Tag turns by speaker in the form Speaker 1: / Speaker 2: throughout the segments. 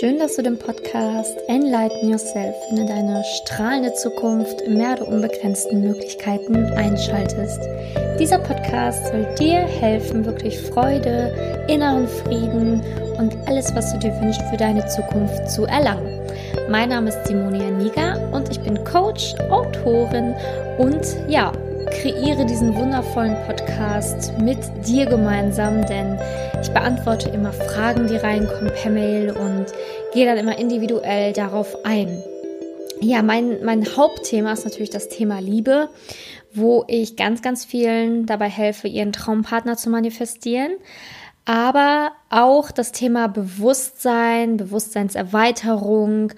Speaker 1: Schön, dass du den Podcast Enlighten Yourself in deine strahlende Zukunft im Meer der unbegrenzten Möglichkeiten einschaltest. Dieser Podcast soll dir helfen, wirklich Freude, inneren Frieden und alles, was du dir wünschst, für deine Zukunft zu erlangen. Mein Name ist Simonia Niga und ich bin Coach, Autorin und ja, kreiere diesen wundervollen Podcast mit dir gemeinsam, denn ich beantworte immer Fragen, die reinkommen per Mail und gehe dann immer individuell darauf ein. Ja, mein, mein Hauptthema ist natürlich das Thema Liebe, wo ich ganz, ganz vielen dabei helfe, ihren Traumpartner zu manifestieren. Aber auch das Thema Bewusstsein, Bewusstseinserweiterung,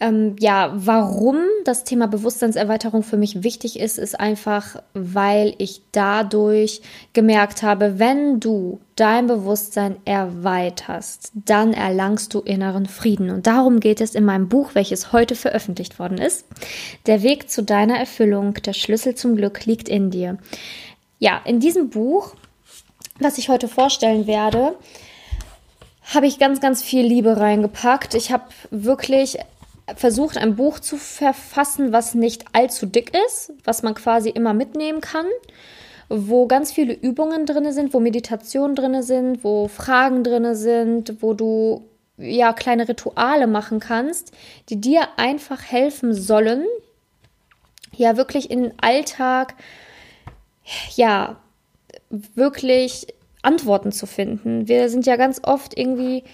Speaker 1: ähm, ja, warum das Thema Bewusstseinserweiterung für mich wichtig ist, ist einfach, weil ich dadurch gemerkt habe, wenn du dein Bewusstsein erweiterst, dann erlangst du inneren Frieden. Und darum geht es in meinem Buch, welches heute veröffentlicht worden ist. Der Weg zu deiner Erfüllung, der Schlüssel zum Glück liegt in dir. Ja, in diesem Buch, was ich heute vorstellen werde, habe ich ganz, ganz viel Liebe reingepackt. Ich habe wirklich versucht, ein Buch zu verfassen, was nicht allzu dick ist, was man quasi immer mitnehmen kann, wo ganz viele Übungen drin sind, wo Meditationen drin sind, wo Fragen drin sind, wo du ja kleine Rituale machen kannst, die dir einfach helfen sollen, ja wirklich in den Alltag, ja, wirklich Antworten zu finden. Wir sind ja ganz oft irgendwie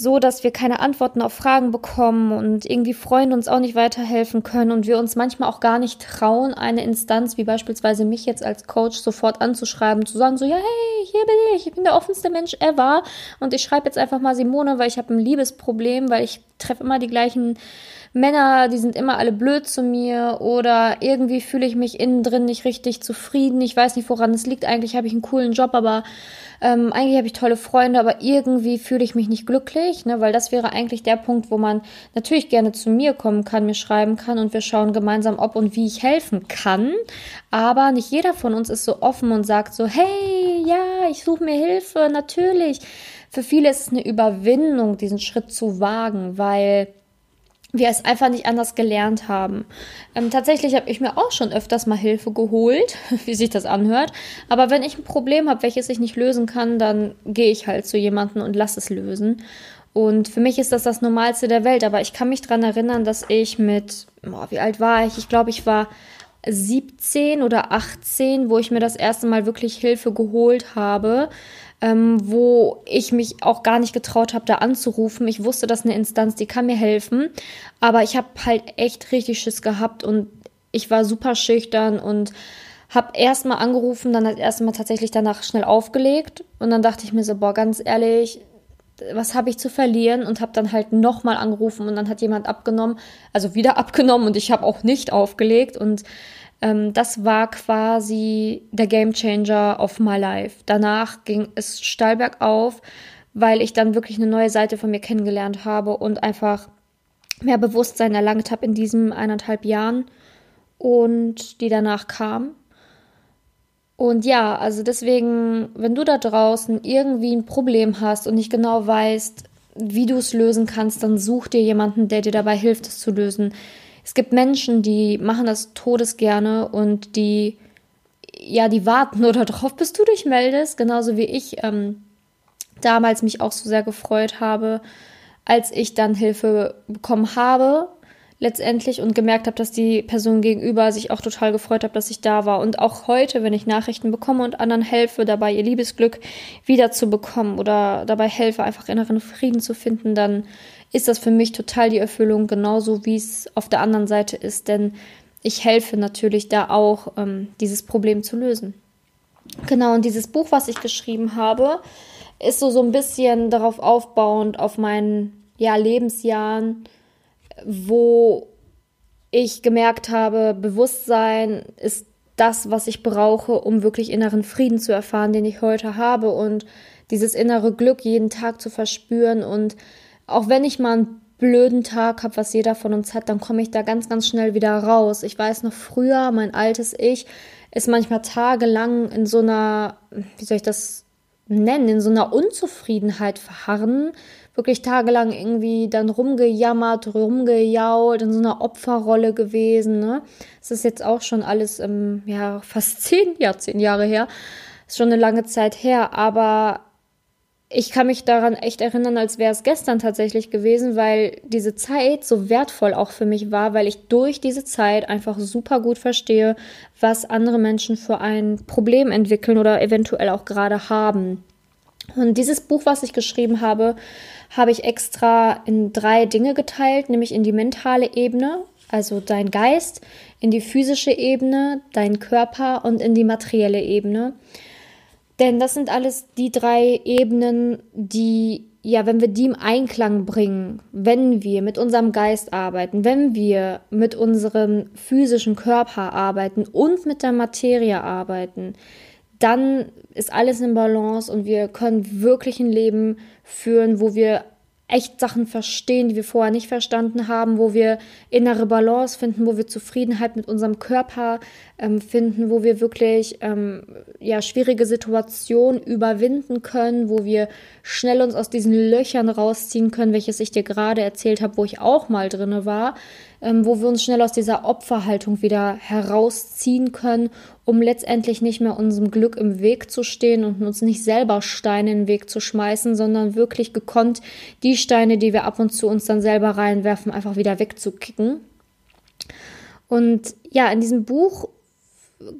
Speaker 1: so, dass wir keine Antworten auf Fragen bekommen und irgendwie Freunde uns auch nicht weiterhelfen können und wir uns manchmal auch gar nicht trauen, eine Instanz wie beispielsweise mich jetzt als Coach sofort anzuschreiben, zu sagen so, ja, hey, hier bin ich, ich bin der offenste Mensch ever und ich schreibe jetzt einfach mal Simone, weil ich habe ein Liebesproblem, weil ich treffe immer die gleichen Männer, die sind immer alle blöd zu mir oder irgendwie fühle ich mich innen drin nicht richtig zufrieden. Ich weiß nicht, woran es liegt. Eigentlich habe ich einen coolen Job, aber ähm, eigentlich habe ich tolle Freunde, aber irgendwie fühle ich mich nicht glücklich, ne? weil das wäre eigentlich der Punkt, wo man natürlich gerne zu mir kommen kann, mir schreiben kann und wir schauen gemeinsam, ob und wie ich helfen kann. Aber nicht jeder von uns ist so offen und sagt so, hey, ja, ich suche mir Hilfe, natürlich. Für viele ist es eine Überwindung, diesen Schritt zu wagen, weil wir es einfach nicht anders gelernt haben. Ähm, tatsächlich habe ich mir auch schon öfters mal Hilfe geholt, wie sich das anhört. Aber wenn ich ein Problem habe, welches ich nicht lösen kann, dann gehe ich halt zu jemandem und lasse es lösen. Und für mich ist das das Normalste der Welt. Aber ich kann mich daran erinnern, dass ich mit, oh, wie alt war ich? Ich glaube, ich war 17 oder 18, wo ich mir das erste Mal wirklich Hilfe geholt habe ähm, wo ich mich auch gar nicht getraut habe, da anzurufen. Ich wusste, das ist eine Instanz, die kann mir helfen, aber ich habe halt echt richtig Schiss gehabt und ich war super schüchtern und habe erstmal angerufen, dann das erste Mal tatsächlich danach schnell aufgelegt und dann dachte ich mir so, boah, ganz ehrlich, was habe ich zu verlieren und habe dann halt nochmal angerufen und dann hat jemand abgenommen, also wieder abgenommen und ich habe auch nicht aufgelegt und ähm, das war quasi der Game Changer of my life. Danach ging es steil bergauf, weil ich dann wirklich eine neue Seite von mir kennengelernt habe und einfach mehr Bewusstsein erlangt habe in diesen eineinhalb Jahren und die danach kam. Und ja, also deswegen, wenn du da draußen irgendwie ein Problem hast und nicht genau weißt, wie du es lösen kannst, dann such dir jemanden, der dir dabei hilft, es zu lösen. Es gibt Menschen, die machen das todesgerne und die, ja, die warten nur darauf, bis du dich meldest, genauso wie ich ähm, damals mich auch so sehr gefreut habe, als ich dann Hilfe bekommen habe letztendlich und gemerkt habe, dass die Person gegenüber sich auch total gefreut hat, dass ich da war. Und auch heute, wenn ich Nachrichten bekomme und anderen helfe, dabei ihr Liebesglück wiederzubekommen oder dabei helfe, einfach inneren Frieden zu finden, dann ist das für mich total die Erfüllung, genauso wie es auf der anderen Seite ist. Denn ich helfe natürlich da auch, ähm, dieses Problem zu lösen. Genau, und dieses Buch, was ich geschrieben habe, ist so, so ein bisschen darauf aufbauend, auf meinen ja, Lebensjahren, wo ich gemerkt habe, Bewusstsein ist das, was ich brauche, um wirklich inneren Frieden zu erfahren, den ich heute habe und dieses innere Glück jeden Tag zu verspüren und auch wenn ich mal einen blöden Tag habe, was jeder von uns hat, dann komme ich da ganz, ganz schnell wieder raus. Ich weiß noch früher, mein altes Ich ist manchmal tagelang in so einer, wie soll ich das nennen, in so einer Unzufriedenheit verharren, wirklich tagelang irgendwie dann rumgejammert, rumgejault, in so einer Opferrolle gewesen. Ne? Das ist jetzt auch schon alles ähm, ja, fast zehn, ja, zehn Jahre her. Ist schon eine lange Zeit her, aber ich kann mich daran echt erinnern, als wäre es gestern tatsächlich gewesen, weil diese Zeit so wertvoll auch für mich war, weil ich durch diese Zeit einfach super gut verstehe, was andere Menschen für ein Problem entwickeln oder eventuell auch gerade haben. Und dieses Buch, was ich geschrieben habe, habe ich extra in drei Dinge geteilt, nämlich in die mentale Ebene, also dein Geist, in die physische Ebene, dein Körper und in die materielle Ebene. Denn das sind alles die drei Ebenen, die, ja, wenn wir die im Einklang bringen, wenn wir mit unserem Geist arbeiten, wenn wir mit unserem physischen Körper arbeiten und mit der Materie arbeiten, dann ist alles in Balance und wir können wirklich ein Leben führen, wo wir echt Sachen verstehen, die wir vorher nicht verstanden haben, wo wir innere Balance finden, wo wir Zufriedenheit mit unserem Körper ähm, finden, wo wir wirklich ähm, ja, schwierige Situationen überwinden können, wo wir schnell uns aus diesen Löchern rausziehen können, welches ich dir gerade erzählt habe, wo ich auch mal drinne war, wo wir uns schnell aus dieser Opferhaltung wieder herausziehen können, um letztendlich nicht mehr unserem Glück im Weg zu stehen und uns nicht selber Steine in den Weg zu schmeißen, sondern wirklich gekonnt die Steine, die wir ab und zu uns dann selber reinwerfen, einfach wieder wegzukicken. Und ja, in diesem Buch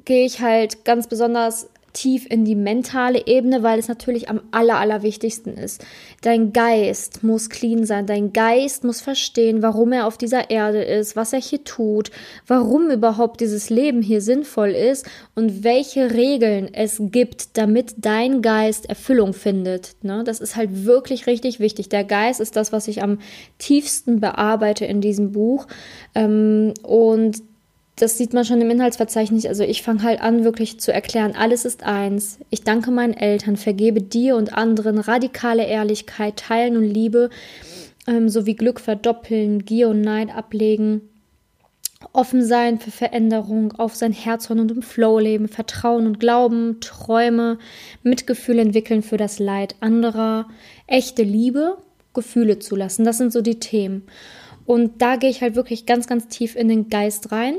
Speaker 1: gehe ich halt ganz besonders tief in die mentale Ebene, weil es natürlich am aller, allerwichtigsten ist. Dein Geist muss clean sein. Dein Geist muss verstehen, warum er auf dieser Erde ist, was er hier tut, warum überhaupt dieses Leben hier sinnvoll ist und welche Regeln es gibt, damit dein Geist Erfüllung findet. Ne? Das ist halt wirklich richtig wichtig. Der Geist ist das, was ich am tiefsten bearbeite in diesem Buch. Ähm, und das sieht man schon im Inhaltsverzeichnis. Also ich fange halt an, wirklich zu erklären, alles ist eins. Ich danke meinen Eltern, vergebe dir und anderen radikale Ehrlichkeit, Teilen und Liebe, ähm, sowie Glück verdoppeln, Gier und Neid ablegen. Offen sein für Veränderung, auf sein Herzhorn und im Flow leben, Vertrauen und Glauben, Träume, Mitgefühl entwickeln für das Leid anderer, echte Liebe, Gefühle zulassen. Das sind so die Themen. Und da gehe ich halt wirklich ganz, ganz tief in den Geist rein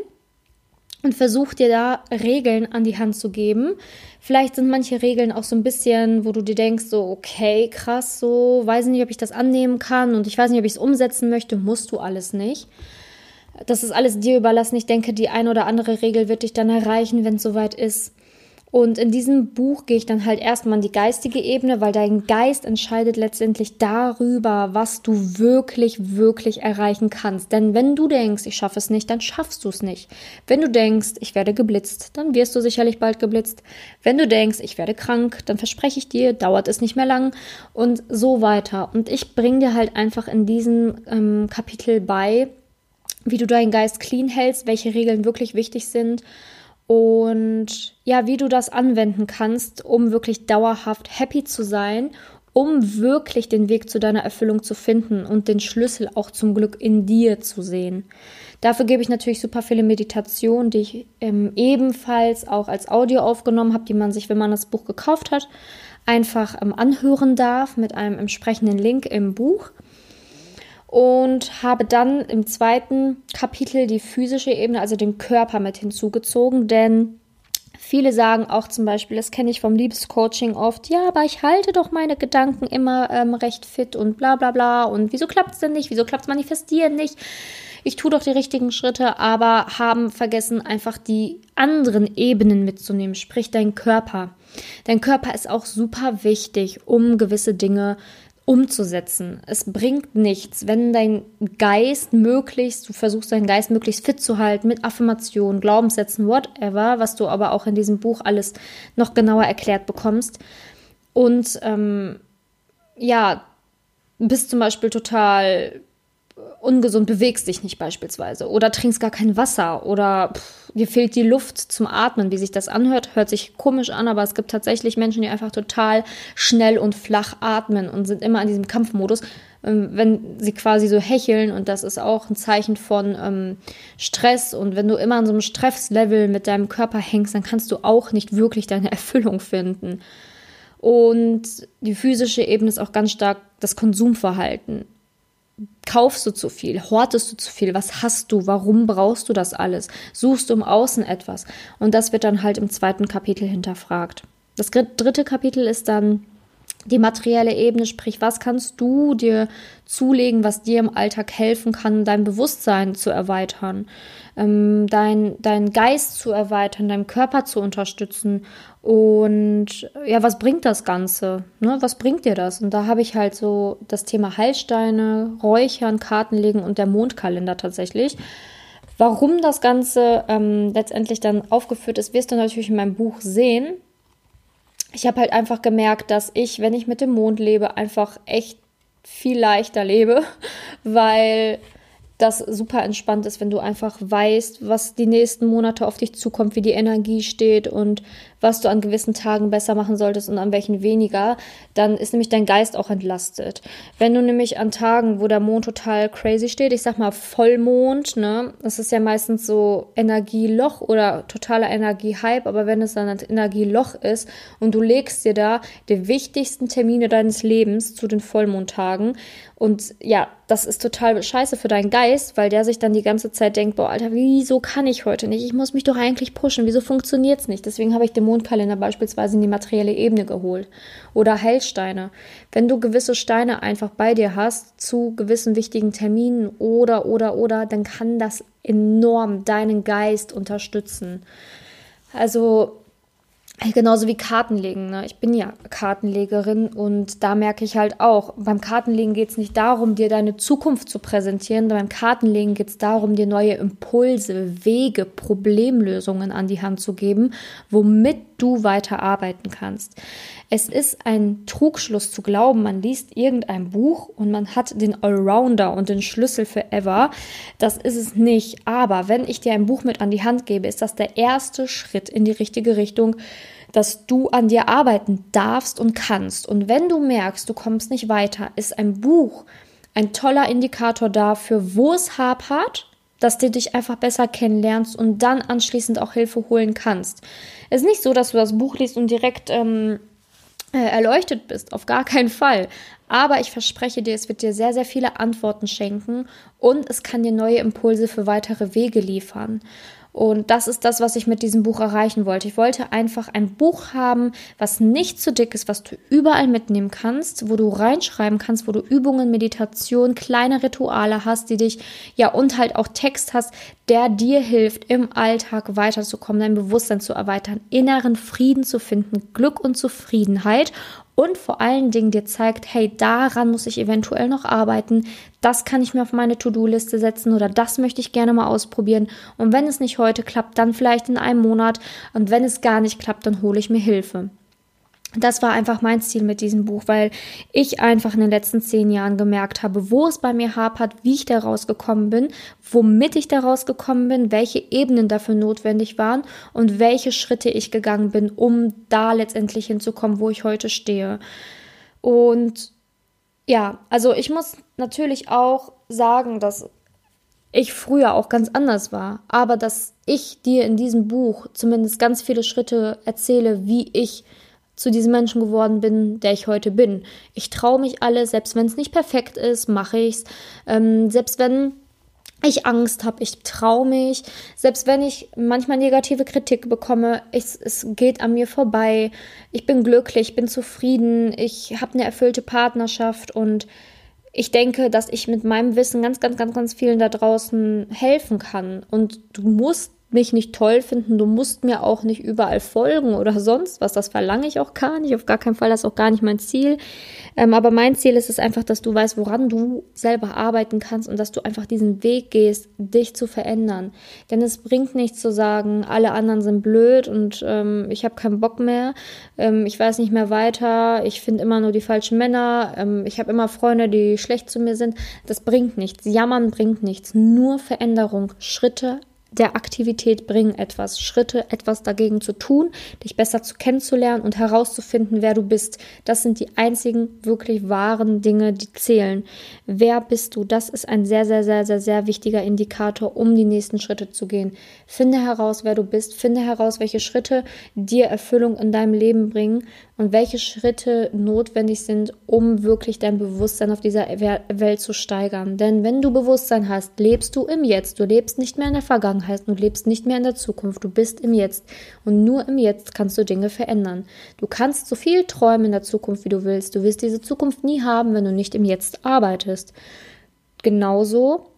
Speaker 1: und versuch dir da Regeln an die Hand zu geben. Vielleicht sind manche Regeln auch so ein bisschen, wo du dir denkst, so, okay, krass, so, weiß nicht, ob ich das annehmen kann und ich weiß nicht, ob ich es umsetzen möchte, musst du alles nicht. Das ist alles dir überlassen. Ich denke, die eine oder andere Regel wird dich dann erreichen, wenn es soweit ist. Und in diesem Buch gehe ich dann halt erstmal in die geistige Ebene, weil dein Geist entscheidet letztendlich darüber, was du wirklich, wirklich erreichen kannst. Denn wenn du denkst, ich schaffe es nicht, dann schaffst du es nicht. Wenn du denkst, ich werde geblitzt, dann wirst du sicherlich bald geblitzt. Wenn du denkst, ich werde krank, dann verspreche ich dir, dauert es nicht mehr lang und so weiter. Und ich bringe dir halt einfach in diesem ähm, Kapitel bei, wie du deinen Geist clean hältst, welche Regeln wirklich wichtig sind und ja, wie du das anwenden kannst, um wirklich dauerhaft happy zu sein, um wirklich den Weg zu deiner Erfüllung zu finden und den Schlüssel auch zum Glück in dir zu sehen. Dafür gebe ich natürlich super viele Meditationen, die ich ähm, ebenfalls auch als Audio aufgenommen habe, die man sich, wenn man das Buch gekauft hat, einfach ähm, anhören darf mit einem entsprechenden Link im Buch und habe dann im zweiten Kapitel die physische Ebene, also den Körper mit hinzugezogen, denn Viele sagen auch zum Beispiel, das kenne ich vom Liebescoaching oft, ja, aber ich halte doch meine Gedanken immer ähm, recht fit und bla bla bla. Und wieso klappt es denn nicht? Wieso klappt es manifestieren nicht? Ich tue doch die richtigen Schritte, aber haben vergessen, einfach die anderen Ebenen mitzunehmen, sprich dein Körper. Dein Körper ist auch super wichtig, um gewisse Dinge umzusetzen. Es bringt nichts, wenn dein Geist möglichst, du versuchst deinen Geist möglichst fit zu halten mit Affirmationen, Glaubenssätzen, whatever, was du aber auch in diesem Buch alles noch genauer erklärt bekommst. Und ähm, ja, bist zum Beispiel total ungesund, bewegst dich nicht beispielsweise oder trinkst gar kein Wasser oder pff, dir fehlt die Luft zum Atmen. Wie sich das anhört, hört sich komisch an, aber es gibt tatsächlich Menschen, die einfach total schnell und flach atmen und sind immer in diesem Kampfmodus, ähm, wenn sie quasi so hecheln und das ist auch ein Zeichen von ähm, Stress und wenn du immer an so einem Stresslevel mit deinem Körper hängst, dann kannst du auch nicht wirklich deine Erfüllung finden. Und die physische Ebene ist auch ganz stark das Konsumverhalten. Kaufst du zu viel? Hortest du zu viel? Was hast du? Warum brauchst du das alles? Suchst du im Außen etwas? Und das wird dann halt im zweiten Kapitel hinterfragt. Das dritte Kapitel ist dann die materielle Ebene, sprich, was kannst du dir zulegen, was dir im Alltag helfen kann, dein Bewusstsein zu erweitern, ähm, dein, dein Geist zu erweitern, deinen Körper zu unterstützen. Und ja, was bringt das Ganze? Ne? Was bringt dir das? Und da habe ich halt so das Thema Heilsteine, Räuchern, Kartenlegen und der Mondkalender tatsächlich. Warum das Ganze ähm, letztendlich dann aufgeführt ist, wirst du natürlich in meinem Buch sehen ich habe halt einfach gemerkt, dass ich, wenn ich mit dem Mond lebe, einfach echt viel leichter lebe, weil das super entspannt ist, wenn du einfach weißt, was die nächsten Monate auf dich zukommt, wie die Energie steht und was du an gewissen Tagen besser machen solltest und an welchen weniger, dann ist nämlich dein Geist auch entlastet. Wenn du nämlich an Tagen, wo der Mond total crazy steht, ich sag mal Vollmond, ne, das ist ja meistens so Energieloch oder totaler Energiehype, aber wenn es dann ein Energieloch ist und du legst dir da die wichtigsten Termine deines Lebens zu den Vollmondtagen und ja, das ist total scheiße für deinen Geist, weil der sich dann die ganze Zeit denkt, boah, Alter, wieso kann ich heute nicht? Ich muss mich doch eigentlich pushen. Wieso funktioniert's nicht? Deswegen habe ich den Mondkalender beispielsweise in die materielle Ebene geholt. Oder Heilsteine. Wenn du gewisse Steine einfach bei dir hast zu gewissen wichtigen Terminen oder, oder, oder, dann kann das enorm deinen Geist unterstützen. Also Genauso wie Kartenlegen. Ne? Ich bin ja Kartenlegerin und da merke ich halt auch, beim Kartenlegen geht es nicht darum, dir deine Zukunft zu präsentieren, beim Kartenlegen geht es darum, dir neue Impulse, Wege, Problemlösungen an die Hand zu geben, womit du weiter arbeiten kannst. Es ist ein Trugschluss zu glauben, man liest irgendein Buch und man hat den Allrounder und den Schlüssel für ever. Das ist es nicht. Aber wenn ich dir ein Buch mit an die Hand gebe, ist das der erste Schritt in die richtige Richtung, dass du an dir arbeiten darfst und kannst. Und wenn du merkst, du kommst nicht weiter, ist ein Buch ein toller Indikator dafür, wo es hapert, dass du dich einfach besser kennenlernst und dann anschließend auch Hilfe holen kannst. Es ist nicht so, dass du das Buch liest und direkt ähm, äh, erleuchtet bist, auf gar keinen Fall. Aber ich verspreche dir, es wird dir sehr, sehr viele Antworten schenken und es kann dir neue Impulse für weitere Wege liefern. Und das ist das, was ich mit diesem Buch erreichen wollte. Ich wollte einfach ein Buch haben, was nicht zu dick ist, was du überall mitnehmen kannst, wo du reinschreiben kannst, wo du Übungen, Meditation, kleine Rituale hast, die dich, ja, und halt auch Text hast, der dir hilft, im Alltag weiterzukommen, dein Bewusstsein zu erweitern, inneren Frieden zu finden, Glück und Zufriedenheit und vor allen Dingen dir zeigt, hey, daran muss ich eventuell noch arbeiten, das kann ich mir auf meine To-Do-Liste setzen oder das möchte ich gerne mal ausprobieren. Und wenn es nicht heute klappt, dann vielleicht in einem Monat. Und wenn es gar nicht klappt, dann hole ich mir Hilfe das war einfach mein Ziel mit diesem Buch, weil ich einfach in den letzten zehn Jahren gemerkt habe, wo es bei mir hapert, wie ich da rausgekommen bin, womit ich da rausgekommen bin, welche Ebenen dafür notwendig waren und welche Schritte ich gegangen bin, um da letztendlich hinzukommen, wo ich heute stehe. Und ja, also ich muss natürlich auch sagen, dass ich früher auch ganz anders war, aber dass ich dir in diesem Buch zumindest ganz viele Schritte erzähle, wie ich zu diesem Menschen geworden bin, der ich heute bin. Ich traue mich alles, selbst wenn es nicht perfekt ist, mache ich's. Ähm, selbst wenn ich Angst habe, ich traue mich, selbst wenn ich manchmal negative Kritik bekomme, ich, es geht an mir vorbei. Ich bin glücklich, bin zufrieden, ich habe eine erfüllte Partnerschaft und ich denke, dass ich mit meinem Wissen ganz, ganz, ganz, ganz vielen da draußen helfen kann. Und du musst mich nicht toll finden, du musst mir auch nicht überall folgen oder sonst was. Das verlange ich auch gar nicht. Auf gar keinen Fall, das ist auch gar nicht mein Ziel. Ähm, aber mein Ziel ist es einfach, dass du weißt, woran du selber arbeiten kannst und dass du einfach diesen Weg gehst, dich zu verändern. Denn es bringt nichts zu sagen, alle anderen sind blöd und ähm, ich habe keinen Bock mehr, ähm, ich weiß nicht mehr weiter, ich finde immer nur die falschen Männer, ähm, ich habe immer Freunde, die schlecht zu mir sind. Das bringt nichts. Jammern bringt nichts. Nur Veränderung, Schritte der Aktivität bringen etwas, Schritte, etwas dagegen zu tun, dich besser zu kennenzulernen und herauszufinden, wer du bist. Das sind die einzigen wirklich wahren Dinge, die zählen. Wer bist du? Das ist ein sehr, sehr, sehr, sehr, sehr wichtiger Indikator, um die nächsten Schritte zu gehen. Finde heraus, wer du bist, finde heraus, welche Schritte dir Erfüllung in deinem Leben bringen und welche Schritte notwendig sind, um wirklich dein Bewusstsein auf dieser Welt zu steigern. Denn wenn du Bewusstsein hast, lebst du im Jetzt. Du lebst nicht mehr in der Vergangenheit, du lebst nicht mehr in der Zukunft, du bist im Jetzt. Und nur im Jetzt kannst du Dinge verändern. Du kannst so viel träumen in der Zukunft, wie du willst. Du wirst diese Zukunft nie haben, wenn du nicht im Jetzt arbeitest. Genauso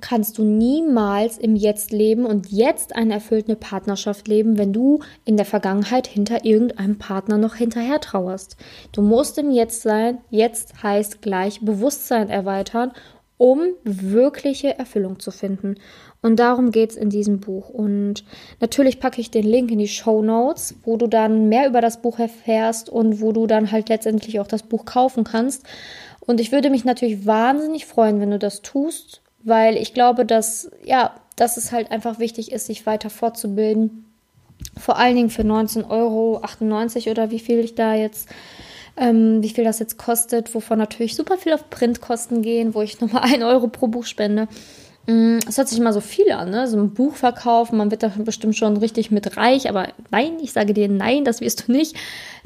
Speaker 1: kannst du niemals im Jetzt leben und jetzt eine erfüllte Partnerschaft leben, wenn du in der Vergangenheit hinter irgendeinem Partner noch hinterher trauerst. Du musst im Jetzt sein. Jetzt heißt gleich Bewusstsein erweitern, um wirkliche Erfüllung zu finden. Und darum geht es in diesem Buch. Und natürlich packe ich den Link in die Show Notes, wo du dann mehr über das Buch erfährst und wo du dann halt letztendlich auch das Buch kaufen kannst. Und ich würde mich natürlich wahnsinnig freuen, wenn du das tust weil ich glaube, dass, ja, dass es halt einfach wichtig ist, sich weiter fortzubilden. Vor allen Dingen für 19,98 Euro oder wie viel ich da jetzt, ähm, wie viel das jetzt kostet, wovon natürlich super viel auf Printkosten gehen, wo ich nochmal 1 Euro pro Buch spende. Mm, es hört sich immer so viel an, ne? So ein Buch verkaufen, man wird da bestimmt schon richtig mit reich, aber nein, ich sage dir nein, das wirst du nicht.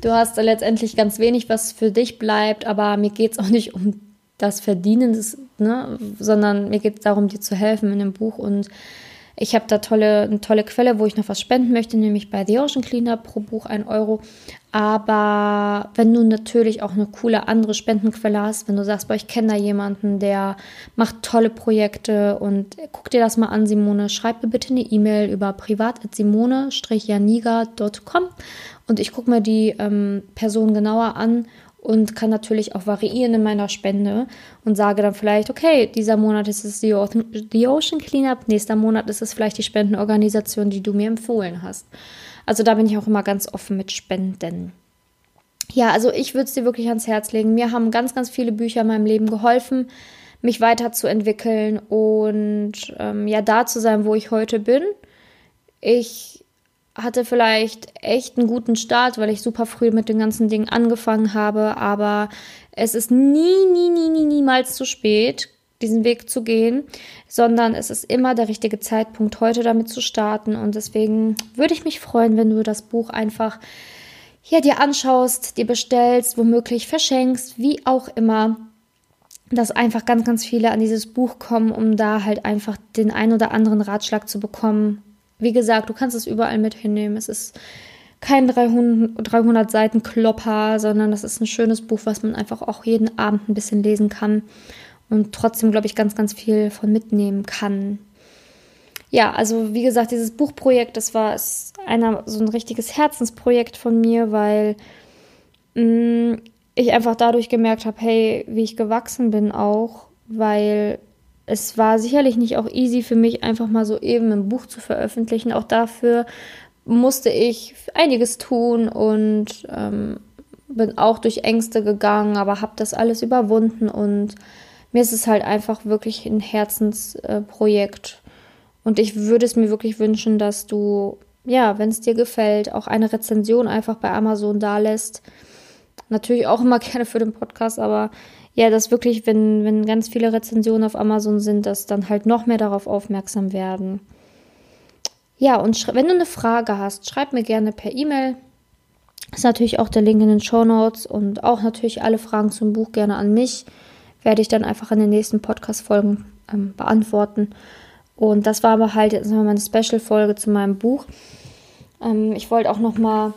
Speaker 1: Du hast letztendlich ganz wenig, was für dich bleibt, aber mir geht es auch nicht um das Verdienen, des, ne, sondern mir geht es darum, dir zu helfen in dem Buch. Und ich habe da tolle, eine tolle Quelle, wo ich noch was spenden möchte, nämlich bei The Ocean Cleaner pro Buch ein Euro. Aber wenn du natürlich auch eine coole andere Spendenquelle hast, wenn du sagst, boah, ich kenne da jemanden, der macht tolle Projekte und guck dir das mal an, Simone, schreib mir bitte eine E-Mail über privat.simone-janiga.com und ich gucke mir die ähm, Person genauer an und kann natürlich auch variieren in meiner Spende und sage dann vielleicht, okay, dieser Monat ist es die Ocean Cleanup, nächster Monat ist es vielleicht die Spendenorganisation, die du mir empfohlen hast. Also da bin ich auch immer ganz offen mit Spenden. Ja, also ich würde es dir wirklich ans Herz legen. Mir haben ganz, ganz viele Bücher in meinem Leben geholfen, mich weiterzuentwickeln und ähm, ja, da zu sein, wo ich heute bin. Ich hatte vielleicht echt einen guten Start, weil ich super früh mit den ganzen Dingen angefangen habe, aber es ist nie, nie, nie, nie, niemals zu spät, diesen Weg zu gehen, sondern es ist immer der richtige Zeitpunkt, heute damit zu starten. Und deswegen würde ich mich freuen, wenn du das Buch einfach ja, dir anschaust, dir bestellst, womöglich verschenkst, wie auch immer, dass einfach ganz, ganz viele an dieses Buch kommen, um da halt einfach den ein oder anderen Ratschlag zu bekommen, wie gesagt, du kannst es überall mit hinnehmen. Es ist kein 300, 300 Seiten Klopper, sondern das ist ein schönes Buch, was man einfach auch jeden Abend ein bisschen lesen kann und trotzdem, glaube ich, ganz, ganz viel von mitnehmen kann. Ja, also wie gesagt, dieses Buchprojekt, das war einer, so ein richtiges Herzensprojekt von mir, weil mh, mm, ich einfach dadurch gemerkt habe, hey, wie ich gewachsen bin auch, weil es war sicherlich nicht auch easy für mich, einfach mal so eben ein Buch zu veröffentlichen. Auch dafür musste ich einiges tun und ähm, bin auch durch Ängste gegangen, aber habe das alles überwunden und mir ist es halt einfach wirklich ein Herzensprojekt. Äh, und ich würde es mir wirklich wünschen, dass du, ja, wenn es dir gefällt, auch eine Rezension einfach bei Amazon da lässt. Natürlich auch immer gerne für den Podcast, aber ja, dass wirklich, wenn, wenn ganz viele Rezensionen auf Amazon sind, dass dann halt noch mehr darauf aufmerksam werden. Ja, und wenn du eine Frage hast, schreib mir gerne per E-Mail. Ist natürlich auch der Link in den Show Notes und auch natürlich alle Fragen zum Buch gerne an mich. Werde ich dann einfach in den nächsten Podcast-Folgen ähm, beantworten. Und das war aber halt jetzt mal meine Special-Folge zu meinem Buch. Ähm, ich wollte auch noch mal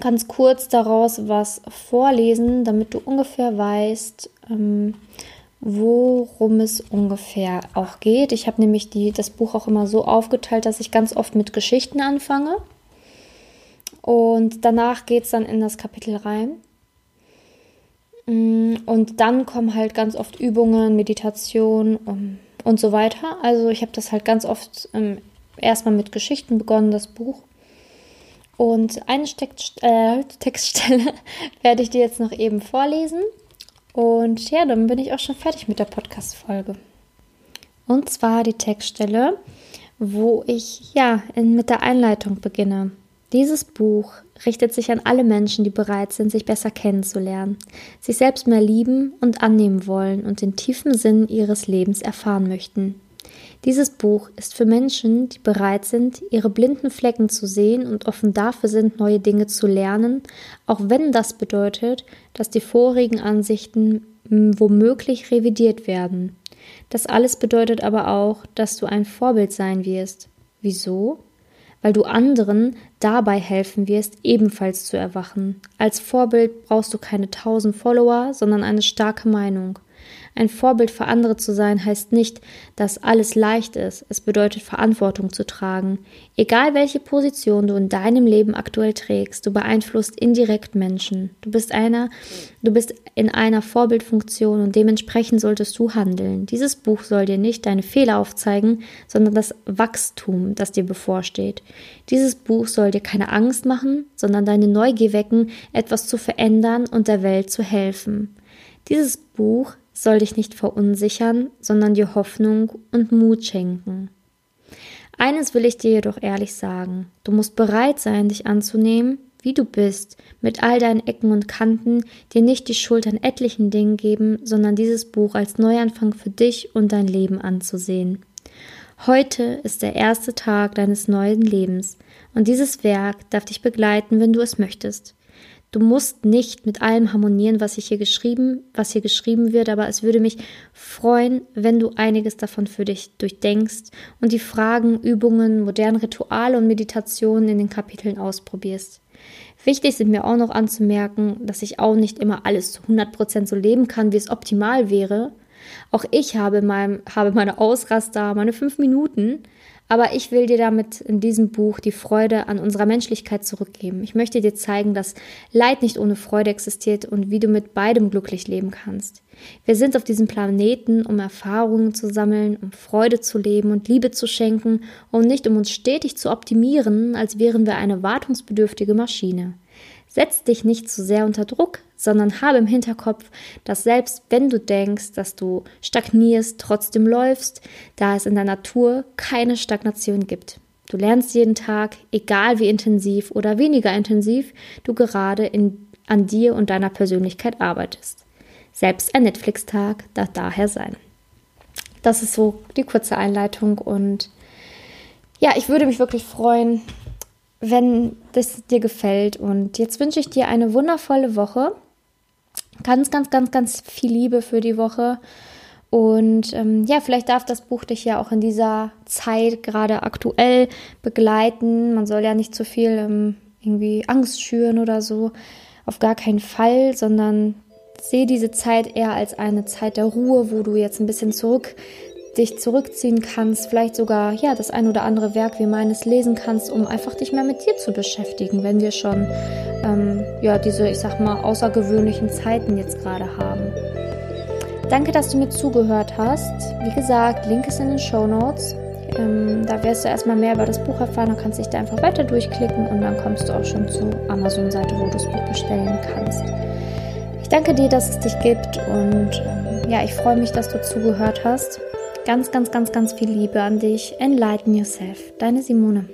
Speaker 1: ganz kurz daraus was vorlesen, damit du ungefähr weißt, ähm, worum es ungefähr auch geht. Ich habe nämlich die, das Buch auch immer so aufgeteilt, dass ich ganz oft mit Geschichten anfange. Und danach geht es dann in das Kapitel rein. Mm, und dann kommen halt ganz oft Übungen, Meditation um, und so weiter. Also ich habe das halt ganz oft ähm, erstmal mit Geschichten begonnen, das Buch. Und eine Text, äh, Textstelle werde ich dir jetzt noch eben vorlesen. Und ja, dann bin ich auch schon fertig mit der Podcast-Folge. Und zwar die Textstelle, wo ich ja in, mit der Einleitung beginne. Dieses Buch richtet sich an alle Menschen, die bereit sind, sich besser kennenzulernen, sich selbst mehr lieben und annehmen wollen und den tiefen Sinn ihres Lebens erfahren möchten. Dieses Buch ist für Menschen, die bereit sind, ihre blinden Flecken zu sehen und offen dafür sind, neue Dinge zu lernen, auch wenn das bedeutet, dass die vorigen Ansichten womöglich revidiert werden. Das alles bedeutet aber auch, dass du ein Vorbild sein wirst. Wieso? Weil du anderen dabei helfen wirst, ebenfalls zu erwachen. Als Vorbild brauchst du keine tausend Follower, sondern eine starke Meinung. Ein Vorbild für andere zu sein heißt nicht, dass alles leicht ist. Es bedeutet Verantwortung zu tragen. Egal welche Position du in deinem Leben aktuell trägst, du beeinflusst indirekt Menschen. Du bist einer, du bist in einer Vorbildfunktion und dementsprechend solltest du handeln. Dieses Buch soll dir nicht deine Fehler aufzeigen, sondern das Wachstum, das dir bevorsteht. Dieses Buch soll dir keine Angst machen, sondern deine Neugier wecken, etwas zu verändern und der Welt zu helfen. Dieses Buch soll dich nicht verunsichern, sondern dir Hoffnung und Mut schenken. Eines will ich dir jedoch ehrlich sagen, du musst bereit sein, dich anzunehmen, wie du bist, mit all deinen Ecken und Kanten, dir nicht die Schuld an etlichen Dingen geben, sondern dieses Buch als Neuanfang für dich und dein Leben anzusehen. Heute ist der erste Tag deines neuen Lebens und dieses Werk darf dich begleiten, wenn du es möchtest. Du musst nicht mit allem harmonieren, was ich hier geschrieben, was hier geschrieben wird, aber es würde mich freuen, wenn du einiges davon für dich durchdenkst und die Fragen, Übungen, modernen Rituale und Meditationen in den Kapiteln ausprobierst. Wichtig sind mir auch noch anzumerken, dass ich auch nicht immer alles zu 100% so leben kann, wie es optimal wäre. Auch ich habe, mein, habe meine Ausraster, meine fünf Minuten, aber ich will dir damit in diesem Buch die Freude an unserer Menschlichkeit zurückgeben. Ich möchte dir zeigen, dass Leid nicht ohne Freude existiert und wie du mit beidem glücklich leben kannst. Wir sind auf diesem Planeten, um Erfahrungen zu sammeln, um Freude zu leben und Liebe zu schenken und nicht um uns stetig zu optimieren, als wären wir eine wartungsbedürftige Maschine. Setz dich nicht zu sehr unter Druck, sondern habe im Hinterkopf, dass selbst wenn du denkst, dass du stagnierst, trotzdem läufst, da es in der Natur keine Stagnation gibt. Du lernst jeden Tag, egal wie intensiv oder weniger intensiv du gerade in, an dir und deiner Persönlichkeit arbeitest. Selbst ein Netflix-Tag darf daher sein. Das ist so die kurze Einleitung und ja, ich würde mich wirklich freuen, wenn das dir gefällt. Und jetzt wünsche ich dir eine wundervolle Woche. Ganz, ganz, ganz, ganz viel Liebe für die Woche. Und ähm, ja, vielleicht darf das Buch dich ja auch in dieser Zeit gerade aktuell begleiten. Man soll ja nicht zu viel ähm, irgendwie Angst schüren oder so. Auf gar keinen Fall, sondern sehe diese Zeit eher als eine Zeit der Ruhe, wo du jetzt ein bisschen zurück dich zurückziehen kannst, vielleicht sogar ja das ein oder andere Werk wie meines lesen kannst, um einfach dich mehr mit dir zu beschäftigen, wenn wir schon ähm, ja diese ich sag mal außergewöhnlichen Zeiten jetzt gerade haben. Danke, dass du mir zugehört hast. Wie gesagt, Link ist in den Show Notes. Ähm, da wirst du erstmal mehr über das Buch erfahren, dann kannst dich da einfach weiter durchklicken und dann kommst du auch schon zur Amazon-Seite, wo du das Buch bestellen kannst. Ich danke dir, dass es dich gibt und ähm, ja, ich freue mich, dass du zugehört hast. Ganz, ganz, ganz, ganz viel Liebe an dich. Enlighten yourself. Deine Simone.